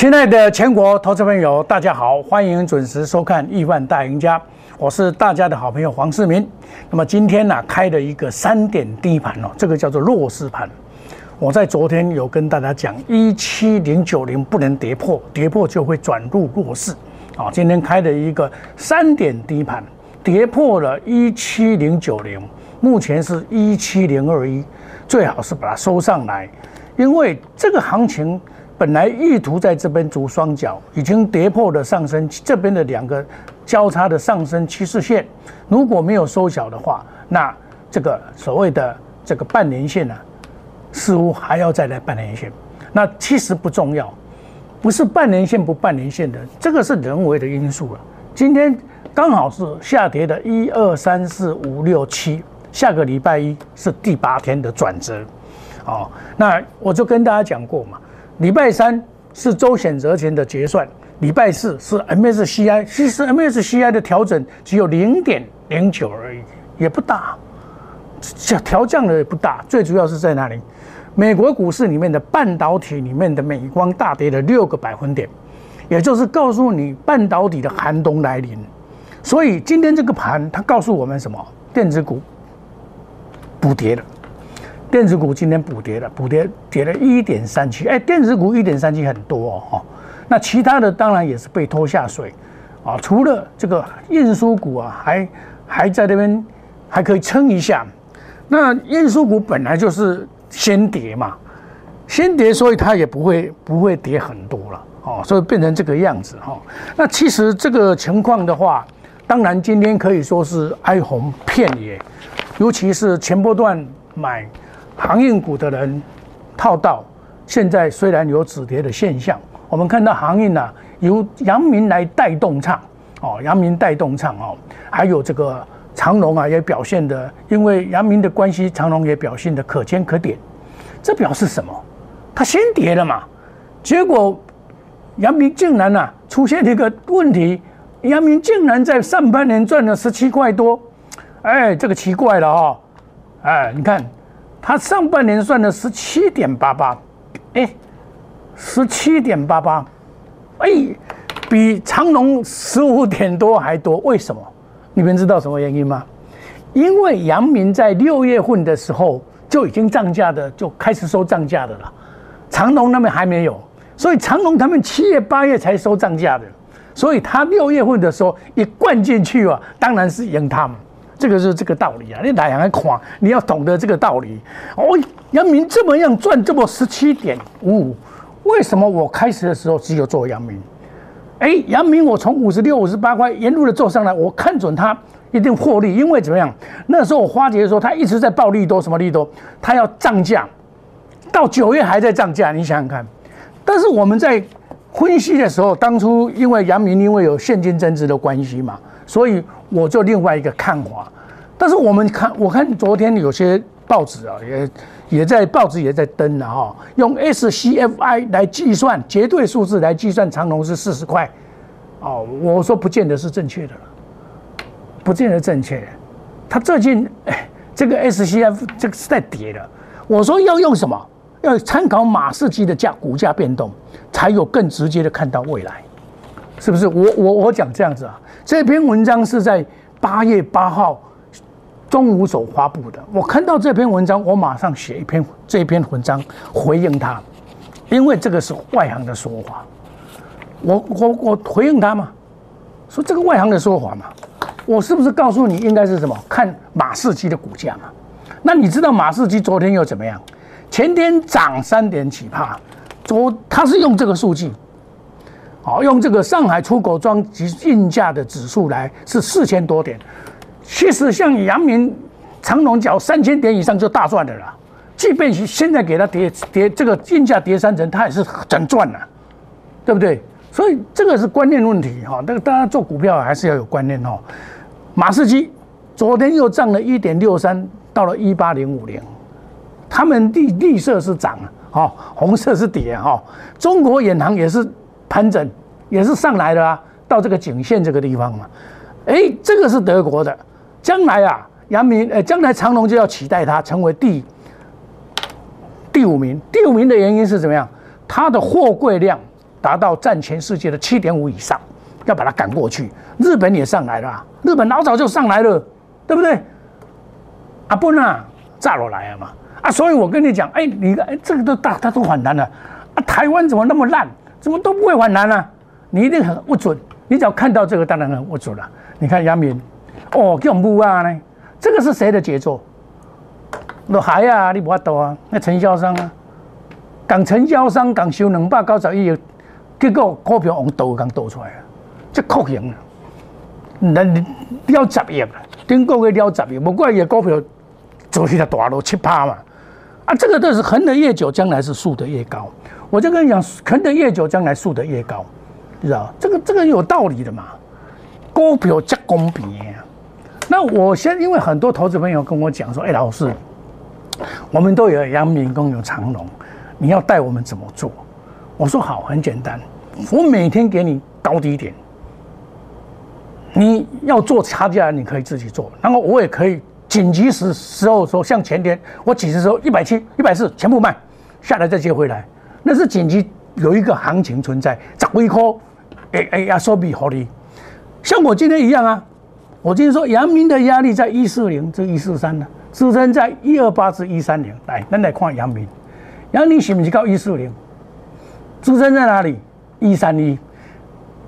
亲爱的全国投资朋友，大家好，欢迎准时收看《亿万大赢家》，我是大家的好朋友黄世明。那么今天呢，开了一个三点低盘哦，这个叫做弱势盘。我在昨天有跟大家讲，一七零九零不能跌破，跌破就会转入弱势。啊，今天开的一个三点低盘，跌破了一七零九零，目前是一七零二一，最好是把它收上来，因为这个行情。本来意图在这边筑双脚，已经跌破了上升这边的两个交叉的上升趋势线。如果没有收小的话，那这个所谓的这个半年线呢，似乎还要再来半年线。那其实不重要，不是半年线不半年线的，这个是人为的因素了。今天刚好是下跌的一二三四五六七，下个礼拜一是第八天的转折。哦，那我就跟大家讲过嘛。礼拜三是周选择权的结算，礼拜四是 MSCI，其实 MSCI 的调整只有零点零九而已，也不大，调调降的也不大。最主要是在哪里？美国股市里面的半导体里面的美光大跌了六个百分点，也就是告诉你半导体的寒冬来临。所以今天这个盘它告诉我们什么？电子股补跌了。电子股今天补跌了，补跌跌了一点三七，哎，电子股一点三七很多哦，那其他的当然也是被拖下水，啊，除了这个运输股啊，还还在那边还可以撑一下，那运输股本来就是先跌嘛，先跌，所以它也不会不会跌很多了，哦，所以变成这个样子哈，那其实这个情况的话，当然今天可以说是哀鸿遍野，尤其是前波段买。航运股的人套到，现在虽然有止跌的现象，我们看到航运呢由阳明来带动唱，哦，阳明带动唱哦，还有这个长隆啊也表现的，因为阳明的关系，长隆也表现的可圈可点。这表示什么？它先跌了嘛，结果阳明竟然呢出现一个问题，阳明竟然在上半年赚了十七块多，哎，这个奇怪了哈，哎，你看。它上半年算的十七点八八，哎，十七点八八，哎，比长隆十五点多还多。为什么？你们知道什么原因吗？因为阳明在六月份的时候就已经涨价的，就开始收涨价的了。长隆那边还没有，所以长隆他们七月八月才收涨价的，所以他六月份的时候一灌进去啊，当然是赢他们。这个是这个道理啊！你哪样来看？你要懂得这个道理。哦，阳明这么样赚这么十七点五五，为什么我开始的时候只有做阳明？哎，阳明我从五十六、五十八块沿路的做上来，我看准他一定获利，因为怎么样？那时候我花节的时候，它一直在暴利多，什么利多？他要涨价，到九月还在涨价，你想想看。但是我们在分析的时候，当初因为阳明因为有现金增值的关系嘛。所以我就另外一个看法，但是我们看，我看昨天有些报纸啊，也也在报纸也在登了哈，用 SCFI 来计算绝对数字来计算长龙是四十块，哦，我说不见得是正确的，不见得正确，他最近哎，这个 SCF 这个是在跌的，我说要用什么？要参考马士基的价股价变动，才有更直接的看到未来。是不是我我我讲这样子啊？这篇文章是在八月八号中午所发布的。我看到这篇文章，我马上写一篇这篇文章回应他，因为这个是外行的说法。我我我回应他嘛，说这个外行的说法嘛，我是不是告诉你应该是什么？看马士基的股价嘛。那你知道马士基昨天又怎么样？前天涨三点几帕，昨他是用这个数据。好，用这个上海出口装及运价的指数来是四千多点，其实像阳明、长隆角三千点以上就大赚的了。即便是现在给它跌跌这个运价跌三成，它也是真赚了，对不对？所以这个是观念问题哈。那个大家做股票还是要有观念哦。马士基昨天又涨了一点六三，到了一八零五零，他们绿绿色是涨啊，哈，红色是跌哈。中国远航也是。盘整也是上来的啊，到这个颈线这个地方嘛，哎，这个是德国的，将来啊，阳明，呃，将来长隆就要取代它成为第第五名。第五名的原因是怎么样？它的货柜量达到占全世界的七点五以上，要把它赶过去。日本也上来了，日本老早就上来了，对不对？啊不呐，炸落来了嘛！啊，所以我跟你讲，哎，你哎，这个都大，它都反弹了。啊，台湾怎么那么烂？怎么都不会反弹呢？你一定很不准。你只要看到这个，当然很不准了。你看杨明，哦，叫木啊呢！这个是谁的杰作？那海啊，你不法度啊？那承销商啊，讲承销商讲收两百九十亿，结果股票往倒刚倒出来啊，这酷刑啊！那了十亿啊，顶个月了十亿，不怪伊股票走起来大了七八嘛。啊，这个都是横的越久，将来是竖的越高。我就跟你讲，啃得越久，将来竖得越高，你知道这个这个有道理的嘛？股票加公平。那我先，因为很多投资朋友跟我讲说：“哎，老师，我们都有阳明公有长隆，你要带我们怎么做？”我说：“好，很简单，我每天给你高低点，你要做差价，你可以自己做，然后我也可以。”紧急时时候说，像前天我几时时候一百七、一百四全部卖下来再接回来，那是紧急有一个行情存在，十几块，哎哎呀，收比好利。像我今天一样啊，我今天说阳明的压力在一四零至一四三呢，支撑在一二八至一三零。来，咱来看阳明，阳明是不是到一四零？支撑在哪里？一三一，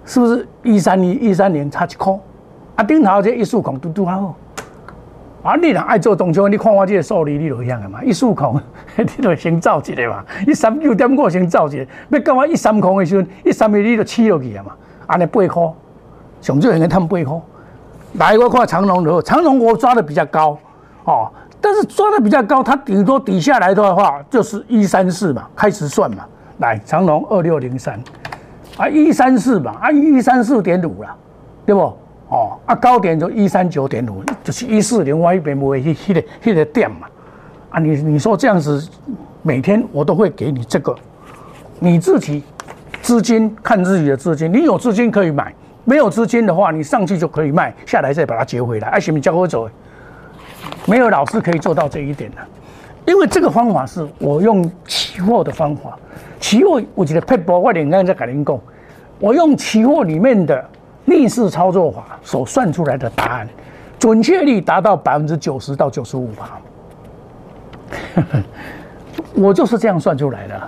是不是一三一、一三零差一块？啊，顶头这一数孔嘟嘟好。啊！你若爱做动作，你看我这个数字，你就一样的嘛。一数空，你就先走一个嘛。一三九点五先走一个，要到我一三空的时候，一三一你就起落去啊嘛。安尼八块，上最应该探八块。来，我看长龙的，长龙我抓的比较高哦，但是抓的比较高，它顶多底下来的话就是一三四嘛，开始算嘛。来，长龙二六零三，啊一三四嘛，啊一三四点五了，对不？哦，啊，高点就一三九点五，就是一四零，我一边不会去迄个迄个点嘛。啊，你你说这样子，每天我都会给你这个，你自己资金看自己的资金，你有资金可以买，没有资金的话，你上去就可以卖，下来再把它接回来。哎，行不行？教我走。没有老师可以做到这一点的，因为这个方法是我用期货的方法，期货我觉得配波，我连刚在跟您讲，我用期货里面的。逆势操作法所算出来的答案，准确率达到百分之九十到九十五吧。我就是这样算出来的。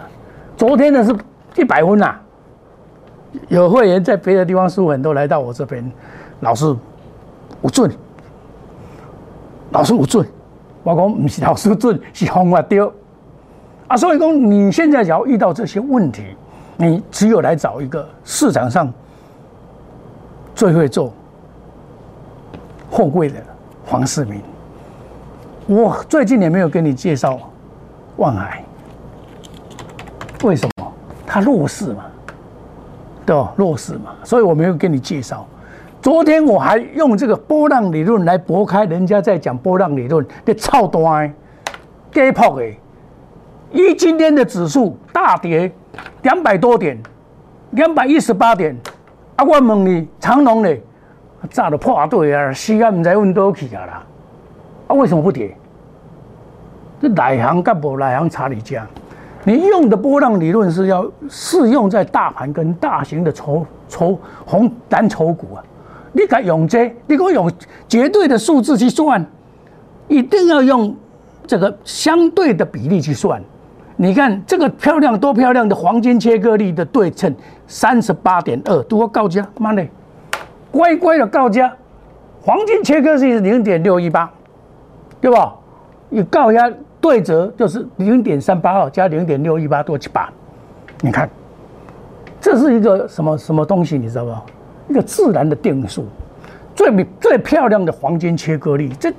昨天的是一百分呐，有会员在别的地方输很多，来到我这边，老师我准，老师我准，我讲不是老师准，是方法丢啊。所以讲你现在只要遇到这些问题，你只有来找一个市场上。最会做货柜的黄世明，我最近也没有跟你介绍万海，为什么？他弱势嘛，对吧？弱势嘛，所以我没有跟你介绍。昨天我还用这个波浪理论来驳开人家在讲波浪理论的操端，跌破的。一今天的指数大跌两百多点，两百一十八点。啊！我问你，长隆嘞，炸都破队啊，时间唔知问多去啊啦！啊，为什么不跌？这内行干部内行查你家。你用的波浪理论是要适用在大盘跟大型的筹筹红蓝筹股啊！你敢用这？你我用绝对的数字去算，一定要用这个相对的比例去算。你看这个漂亮多漂亮的黄金切割率的对称，三十八点二，多告价，妈的，乖乖的告价，黄金切割率是零点六一八，对吧？你告价对折就是零点三八二加零点六一八多七八，你看，这是一个什么什么东西？你知道不？一个自然的定数，最美最漂亮的黄金切割率，这。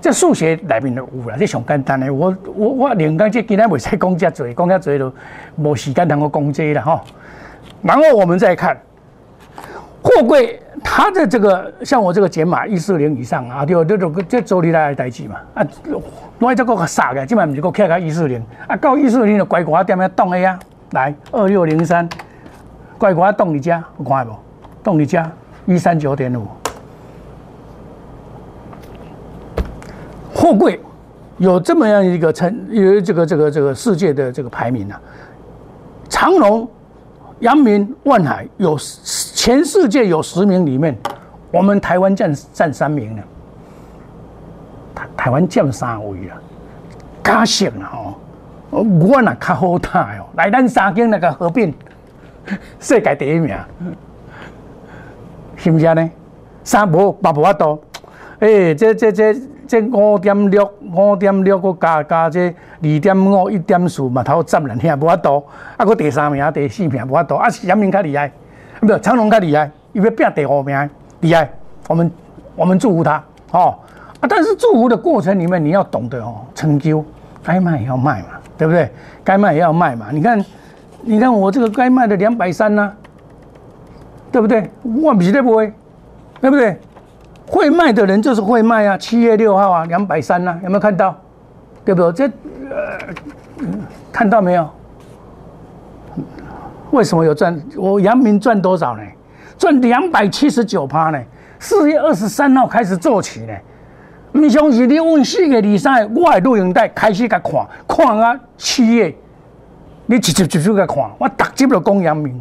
这数学里面就有啦，这上简单的。我我我连刚这今天未使讲遮多，讲遮多就无时间能够讲这了哈。然后我们再看货柜，它的这个像我这个减码一四零以上啊，对，这种这周里来的代志嘛啊，我这个杀个，今晚唔是个开个一四零啊，到一四零就乖乖点样动的呀？来二六零三，乖乖动你家，有看无？动你家一三九点五。货柜有这么样一个称，有这个这个这个世界的这个排名啊，长龙阳明、万海有全世界有十名里面，我们台湾占占三名呢。台台湾占三位啊，加成啊吼，我那较好睇哦，来咱三间那个合并，世界第一名，是不是呢？三无八无法多，诶，这这这这五点六五点六个加加这二点五一点四嘛，头占人遐无法多，啊，个第三名、第四名无法多，啊，是杨明较厉害，不是长隆较厉害，因为拼第五名厉害，我们我们祝福他哦。啊，但是祝福的过程里面，你要懂得哦，成就该卖也要卖嘛，对不对？该卖也要卖嘛。你看，你看我这个该卖的两百三呢，对不对？我不对不会，对不对？会卖的人就是会卖啊。七月六号啊，两百三呢，有没有看到？对不对？这呃，看到没有？为什么有赚？我阳明赚多少呢？赚两百七十九趴呢。四月二十三号开始做起呢。唔相信你问四月二三，我的录影带开始甲看，看啊七月，你一集一集甲看，我逐集都讲阳明，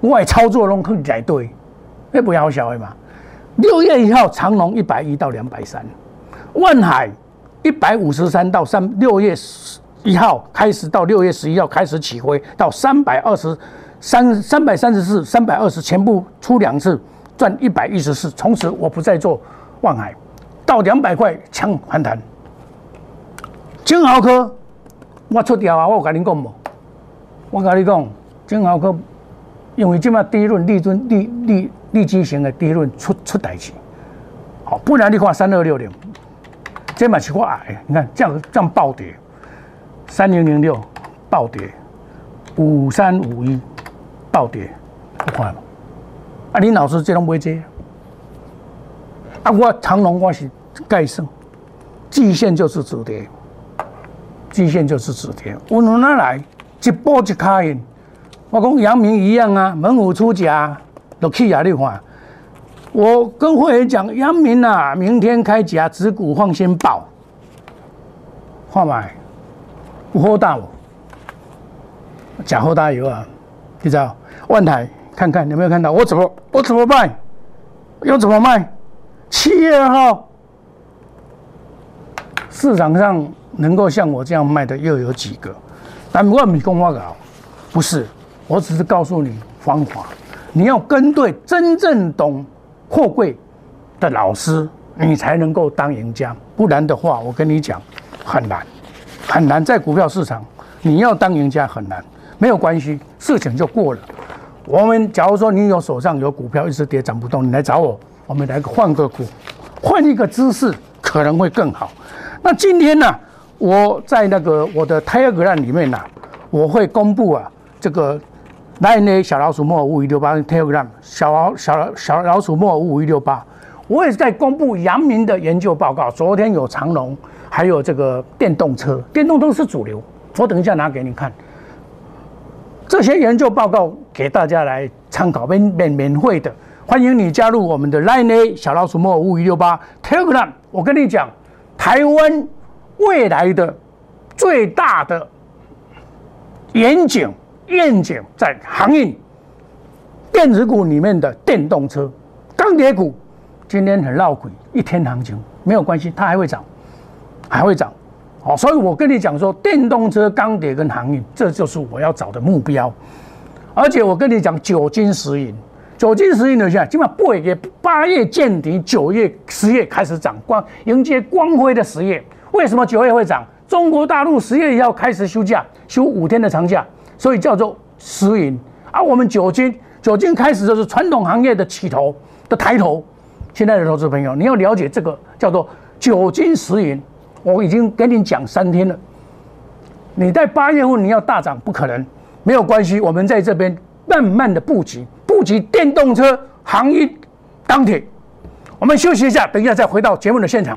我的操作拢去在对，那不要小的嘛。六月一号长隆一百一到两百三，万海一百五十三到三，六月一号开始到六月十一号开始起飞，到三百二十三三百三十四三百二十全部出两次赚一百一十四，从此我不再做万海。到两百块抢反弹，金豪科我出掉啊！我有跟你讲无？我跟你讲，金豪科因为今麦第一轮利润利利利基型的第一轮出出代志，好，不然你看三二六零，这嘛是我矮，你看这样这样暴跌，三零零六暴跌，五三五一暴跌，看嘛？啊，林老师这种买这？啊，我长隆我是盖胜，季线就是止跌，季线就是止跌。我从哪来？一波一卡印。我讲阳明一样啊，猛虎出甲，都去啊！你看，我跟会员讲，阳明啊，明天开甲，指股放心报，看买，不好大哦，假好大有啊！你知道？万台看看有没有看到？我怎么我怎么卖？要怎么卖？七月二号，市场上能够像我这样卖的又有几个？但万米公花稿不是，我只是告诉你方法。你要跟对真正懂货柜的老师，你才能够当赢家。不然的话，我跟你讲，很难，很难。在股票市场，你要当赢家很难。没有关系，事情就过了。我们假如说你有手上有股票一直跌涨不动，你来找我。我们来换个股，换一个姿势可能会更好。那今天呢，我在那个我的 Telegram 里面呢，我会公布啊，这个 Line 小老鼠莫五五一六八 Telegram 小老小小老鼠莫五五一六八，我也是在公布阳明的研究报告。昨天有长隆，还有这个电动车，电动都是主流。我等一下拿给你看，这些研究报告给大家来参考，免免免费的。欢迎你加入我们的 Line 小老鼠莫五五六八 Telegram。我跟你讲，台湾未来的最大的远景愿景在航运、电子股里面的电动车、钢铁股，今天很闹鬼，一天行情没有关系，它还会涨，还会涨。好，所以我跟你讲说，电动车、钢铁跟航运，这就是我要找的目标。而且我跟你讲，九金十银。九金十银下，今晚八月八月见底，九月十月开始涨光，迎接光辉的十月。为什么九月会涨？中国大陆十月要开始休假，休五天的长假，所以叫做十银。而我们酒精，酒精开始就是传统行业的起头的抬头。现在的投资朋友，你要了解这个叫做九金十银。我已经跟你讲三天了，你在八月份你要大涨不可能，没有关系，我们在这边慢慢的布局。布局电动车、行业、钢铁，我们休息一下，等一下再回到节目的现场。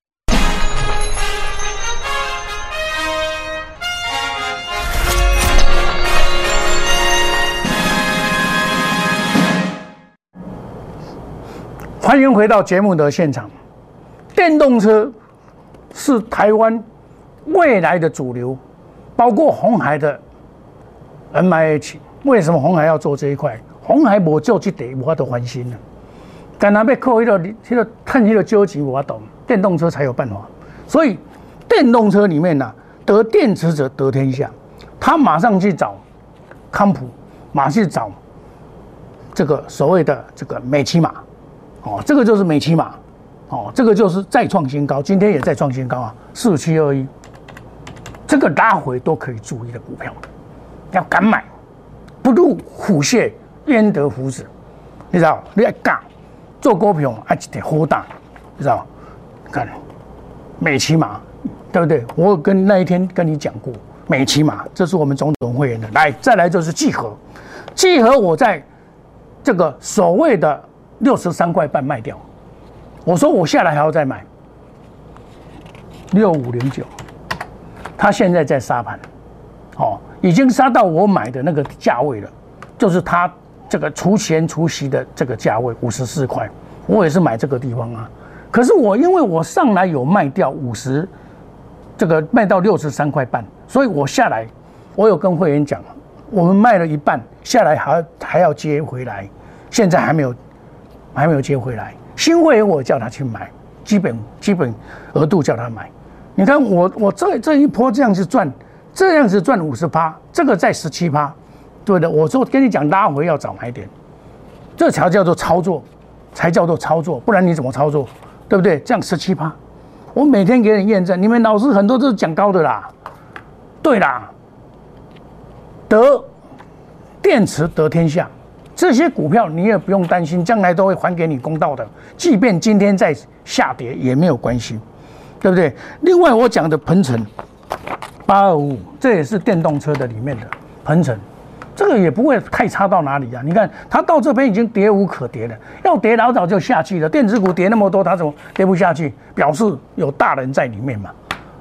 欢迎回到节目的现场。电动车是台湾未来的主流，包括红海的 M I H。为什么红海要做这一块？红海无做这点，我都烦心了。干那要靠迄个、迄个、趁迄个交集，我懂。电动车才有办法。所以电动车里面呢，得电池者得天下。他马上去找康普，马上去找这个所谓的这个美骑马。哦，这个就是美骑马。哦，这个就是再创新高，今天也在创新高啊，四七二一。这个拉回都可以注意的股票，要敢买。不入虎穴，焉得虎子？你知道？你爱干做股票，爱一点好大，你知道？看美骑马，对不对？我跟那一天跟你讲过，美骑马，这是我们总统会员的。来，再来就是季合，季合我在这个所谓的六十三块半卖掉，我说我下来还要再买。六五零九，他现在在杀盘，哦。已经杀到我买的那个价位了，就是它这个除钱除息的这个价位五十四块，我也是买这个地方啊。可是我因为我上来有卖掉五十，这个卖到六十三块半，所以我下来，我有跟会员讲，我们卖了一半下来还还要接回来，现在还没有还没有接回来。新会员我叫他去买，基本基本额度叫他买。你看我我这这一波这样子赚。这样子赚五十趴，这个在十七趴，对的。我说跟你讲，拉回要早买点，这才叫做操作，才叫做操作，不然你怎么操作？对不对？这样十七趴，我每天给你验证，你们老师很多都是讲高的啦，对啦，得电池得天下，这些股票你也不用担心，将来都会还给你公道的，即便今天在下跌也没有关系，对不对？另外我讲的鹏程。八二五，这也是电动车的里面的鹏程，这个也不会太差到哪里啊！你看它到这边已经跌无可跌了，要跌老早就下去了。电子股跌那么多，它怎么跌不下去？表示有大人在里面嘛，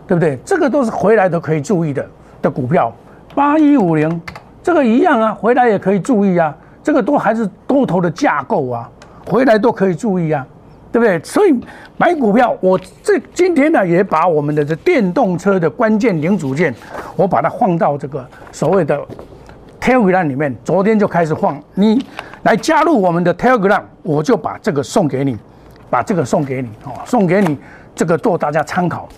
对不对？这个都是回来都可以注意的的股票。八一五零，这个一样啊，回来也可以注意啊，这个都还是多头的架构啊，回来都可以注意啊。对不对？所以买股票，我这今天呢也把我们的这电动车的关键零组件，我把它放到这个所谓的 Telegram 里面。昨天就开始放，你来加入我们的 Telegram，我就把这个送给你，把这个送给你哦，送给你这个做大家参考。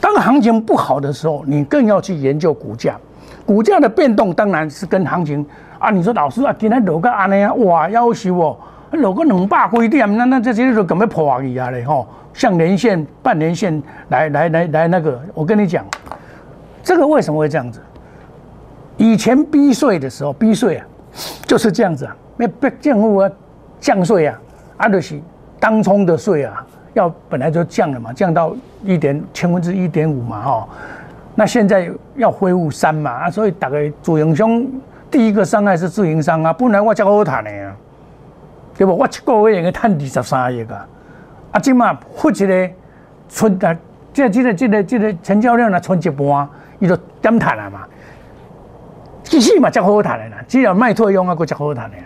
当行情不好的时候，你更要去研究股价，股价的变动当然是跟行情啊。你说老师啊，今天落个安尼啊，哇，要求哦。落个两百几点，那那这些就根本破去啊嘞吼！像年线、半年线来来来来那个，我跟你讲，这个为什么会这样子？以前逼税的时候，逼税啊，就是这样子啊，那逼政府啊降税啊，啊就是当冲的税啊，要本来就降了嘛，降到一点千分之一点五嘛哈。那现在要恢复三嘛啊，所以大概主营商第一个伤害是自营商啊，不然我叫好谈的啊。对不？我一个月应该赚二十三亿个，啊，即嘛付一个存啊，这、这个、这个、这个成交量呢，存一半，伊就点赚了嘛。其实嘛，较好赚的啦，只要卖退佣啊，佫较好赚的啦。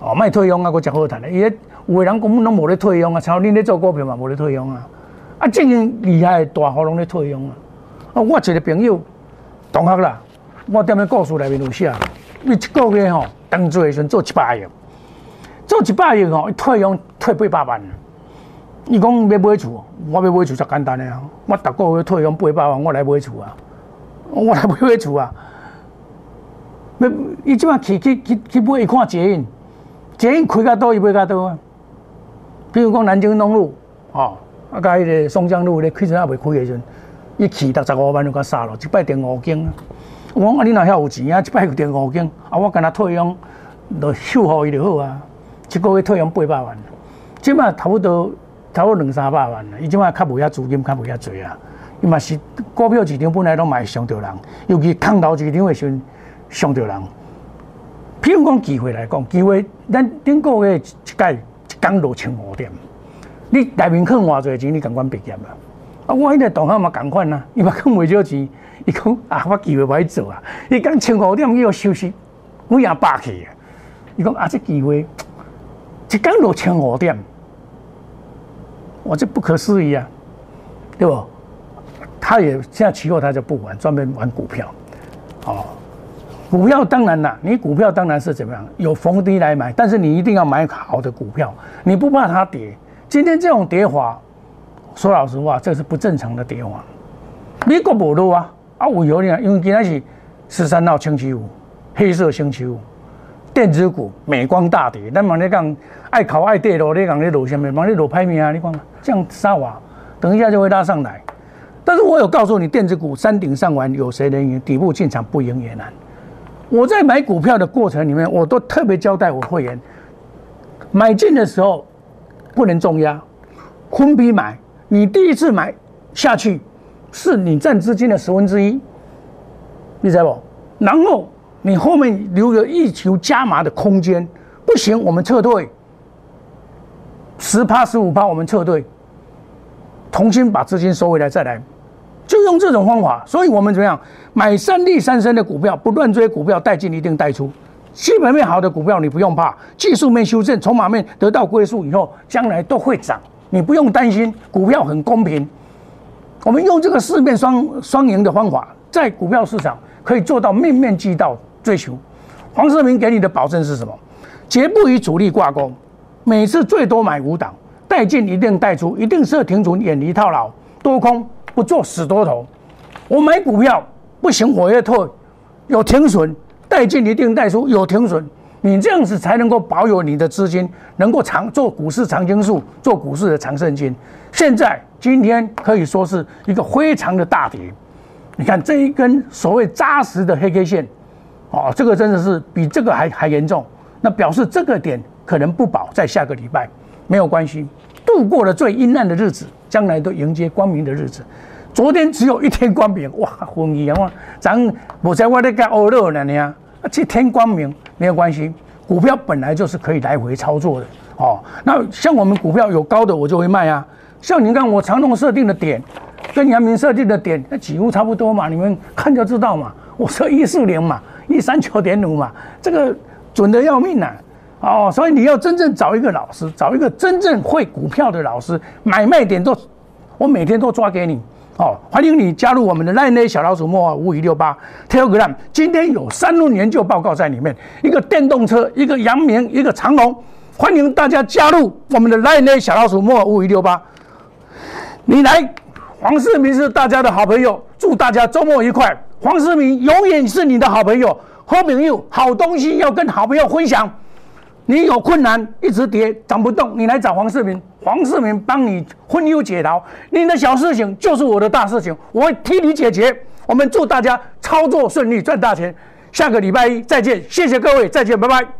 哦，卖退佣啊，佫较好赚的。伊有个人根本拢无咧退佣啊，像恁咧做股票嘛，无咧退佣啊。啊，正厉害的大户拢咧退佣啊。啊，我一个朋友同学啦，我踮咧故事内面有写，伊一个月吼，当做时阵做一百亿。做一百亿吼，退佣退八百万。伊讲要买厝，我要买厝就简单诶啊。我逐个月退佣八百万，我来买厝啊。我来买买厝啊。要伊即摆去去去去买，伊看捷运，捷运开到倒，伊买到倒啊。比如讲南京东路，哦，啊，甲迄个松江路咧开始还未开诶时阵，伊去六十五万就甲杀了，一摆电五间。我讲啊，你若遐有钱啊，一摆有电五间，啊，我干那退佣，就秀好伊就好啊。一个月退佣八百万，即马差不多差不多两三百万啦。伊即马较无遐资金，较无遐济啊。伊嘛是股票市场本来拢卖上着人，尤其空头市场的时阵上着人。譬如讲机会来讲，机会咱顶个月一届一工落千五点，你内面坑偌侪钱，你敢管毕业啊？啊，我迄个同行嘛共款啊，伊嘛坑袂少钱，伊讲啊，我机会歹做啊，伊讲千五点伊要休息，我也霸气啊。伊讲啊，这机会一工落千五点，我这不可思议啊，对不？他也现在期货他就不玩，专门玩股票，哦，股票当然啦，你股票当然是怎么样，有逢低来买，但是你一定要买好的股票，你不怕它跌。今天这种跌法，说老实话，这是不正常的跌法。美国无落啊，啊为何呢？因为今天是十三号星期五，黑色星期五，电子股美光大跌。咱问你讲爱考爱跌咯，你讲你落什么？问你落排名啊？你讲这样杀我，等一下就会拉上来。但是我有告诉你，电子股山顶上玩，有谁能赢？底部进场不赢也难。我在买股票的过程里面，我都特别交代我会员，买进的时候不能重压，分批买。你第一次买下去，是你占资金的十分之一，你知道不？然后你后面留有一球加码的空间，不行，我们撤退，十趴十五趴，我们撤退。重新把资金收回来再来，就用这种方法。所以我们怎么样买三利三升的股票，不乱追股票，带进一定带出。基本面好的股票你不用怕，技术面修正，筹码面得到归宿以后，将来都会涨，你不用担心。股票很公平，我们用这个四面双双赢的方法，在股票市场可以做到面面俱到追求。黄世明给你的保证是什么？绝不与主力挂钩，每次最多买五档。带进一定带出，一定设停损，远离套牢，多空不做死多头。我买股票不行，我要退，有停损，带进一定带出，有停损，你这样子才能够保有你的资金，能够长做股市长青树，做股市的长胜金。现在今天可以说是一个非常的大跌，你看这一根所谓扎实的黑 K 线，哦，这个真的是比这个还还严重，那表示这个点可能不保，在下个礼拜没有关系。度过了最阴暗的日子，将来都迎接光明的日子。昨天只有一天光明，哇，昏意啊！咱我在外头干欧乐呢，啊，这天光明没有关系。股票本来就是可以来回操作的哦。那像我们股票有高的，我就会卖啊。像你看我长龙设定的点，跟阳明设定的点，那几乎差不多嘛。你们看就知道嘛。我说一四零嘛，一三九点五嘛，这个准的要命啊！哦，所以你要真正找一个老师，找一个真正会股票的老师，买卖点都，我每天都抓给你。哦，欢迎你加入我们的 Line 小老鼠莫尔五五六八 Telegram，今天有三轮研究报告在里面，一个电动车，一个阳明，一个长隆，欢迎大家加入我们的 Line 小老鼠莫尔五五六八。你来，黄世明是大家的好朋友，祝大家周末愉快。黄世明永远是你的好朋友，好朋友，好东西要跟好朋友分享。你有困难一直跌涨不动，你来找黄世明，黄世明帮你分忧解劳。你的小事情就是我的大事情，我会替你解决。我们祝大家操作顺利，赚大钱。下个礼拜一再见，谢谢各位，再见，拜拜。